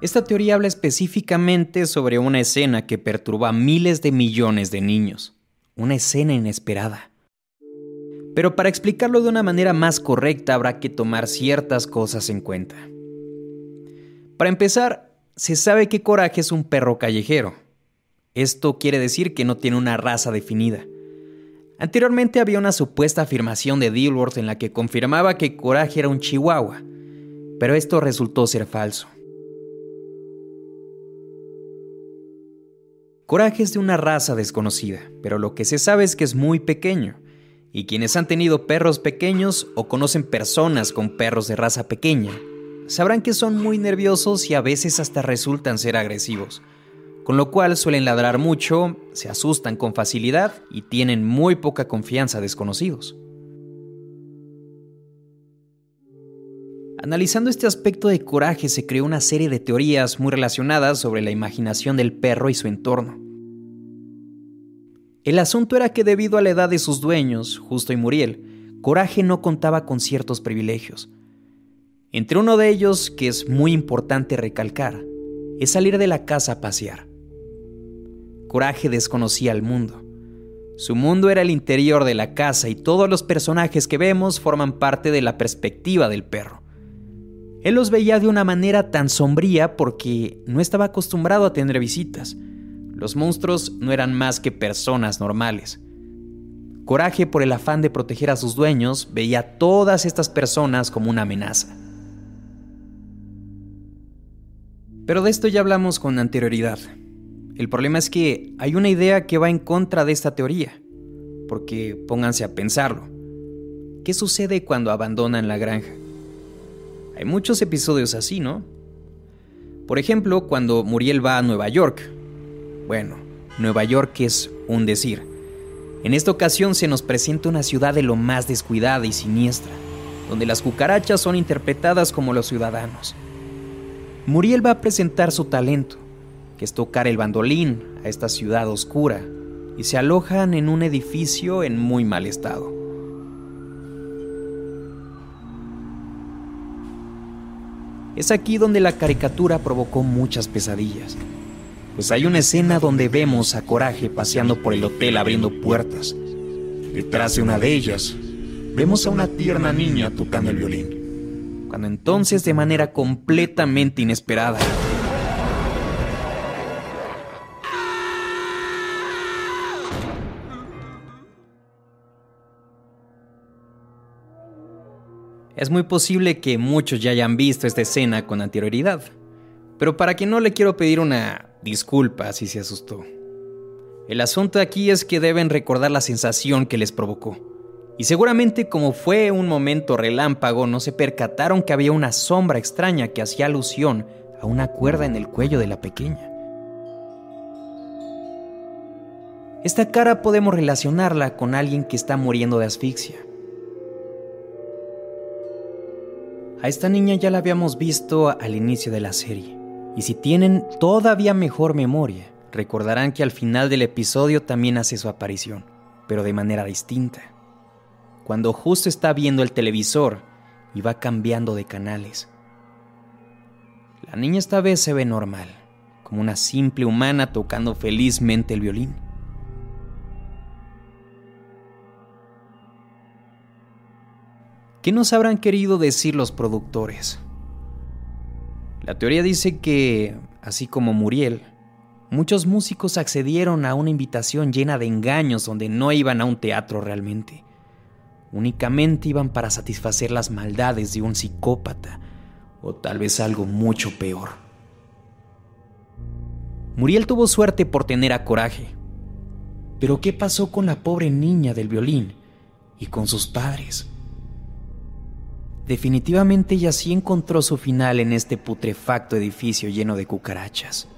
Esta teoría habla específicamente sobre una escena que perturba a miles de millones de niños, una escena inesperada. Pero para explicarlo de una manera más correcta habrá que tomar ciertas cosas en cuenta. Para empezar, se sabe que Coraje es un perro callejero. Esto quiere decir que no tiene una raza definida. Anteriormente había una supuesta afirmación de Dilworth en la que confirmaba que Coraje era un chihuahua, pero esto resultó ser falso. Coraje es de una raza desconocida, pero lo que se sabe es que es muy pequeño, y quienes han tenido perros pequeños o conocen personas con perros de raza pequeña, sabrán que son muy nerviosos y a veces hasta resultan ser agresivos, con lo cual suelen ladrar mucho, se asustan con facilidad y tienen muy poca confianza a desconocidos. Analizando este aspecto de coraje se creó una serie de teorías muy relacionadas sobre la imaginación del perro y su entorno. El asunto era que debido a la edad de sus dueños, Justo y Muriel, Coraje no contaba con ciertos privilegios. Entre uno de ellos, que es muy importante recalcar, es salir de la casa a pasear. Coraje desconocía el mundo. Su mundo era el interior de la casa y todos los personajes que vemos forman parte de la perspectiva del perro. Él los veía de una manera tan sombría porque no estaba acostumbrado a tener visitas. Los monstruos no eran más que personas normales. Coraje, por el afán de proteger a sus dueños, veía a todas estas personas como una amenaza. Pero de esto ya hablamos con anterioridad. El problema es que hay una idea que va en contra de esta teoría. Porque pónganse a pensarlo. ¿Qué sucede cuando abandonan la granja? Hay muchos episodios así, ¿no? Por ejemplo, cuando Muriel va a Nueva York. Bueno, Nueva York es un decir. En esta ocasión se nos presenta una ciudad de lo más descuidada y siniestra, donde las cucarachas son interpretadas como los ciudadanos. Muriel va a presentar su talento, que es tocar el bandolín a esta ciudad oscura, y se alojan en un edificio en muy mal estado. Es aquí donde la caricatura provocó muchas pesadillas, pues hay una escena donde vemos a Coraje paseando por el hotel abriendo puertas. Detrás de una de ellas, vemos a una tierna niña tocando el violín. Cuando entonces, de manera completamente inesperada, Es muy posible que muchos ya hayan visto esta escena con anterioridad, pero para quien no le quiero pedir una disculpa si se asustó. El asunto aquí es que deben recordar la sensación que les provocó. Y seguramente como fue un momento relámpago, no se percataron que había una sombra extraña que hacía alusión a una cuerda en el cuello de la pequeña. Esta cara podemos relacionarla con alguien que está muriendo de asfixia. A esta niña ya la habíamos visto al inicio de la serie, y si tienen todavía mejor memoria, recordarán que al final del episodio también hace su aparición, pero de manera distinta. Cuando justo está viendo el televisor y va cambiando de canales. La niña esta vez se ve normal, como una simple humana tocando felizmente el violín. ¿Qué nos habrán querido decir los productores? La teoría dice que, así como Muriel, muchos músicos accedieron a una invitación llena de engaños donde no iban a un teatro realmente. Únicamente iban para satisfacer las maldades de un psicópata o tal vez algo mucho peor. Muriel tuvo suerte por tener a coraje. Pero ¿qué pasó con la pobre niña del violín y con sus padres? Definitivamente ella sí encontró su final en este putrefacto edificio lleno de cucarachas.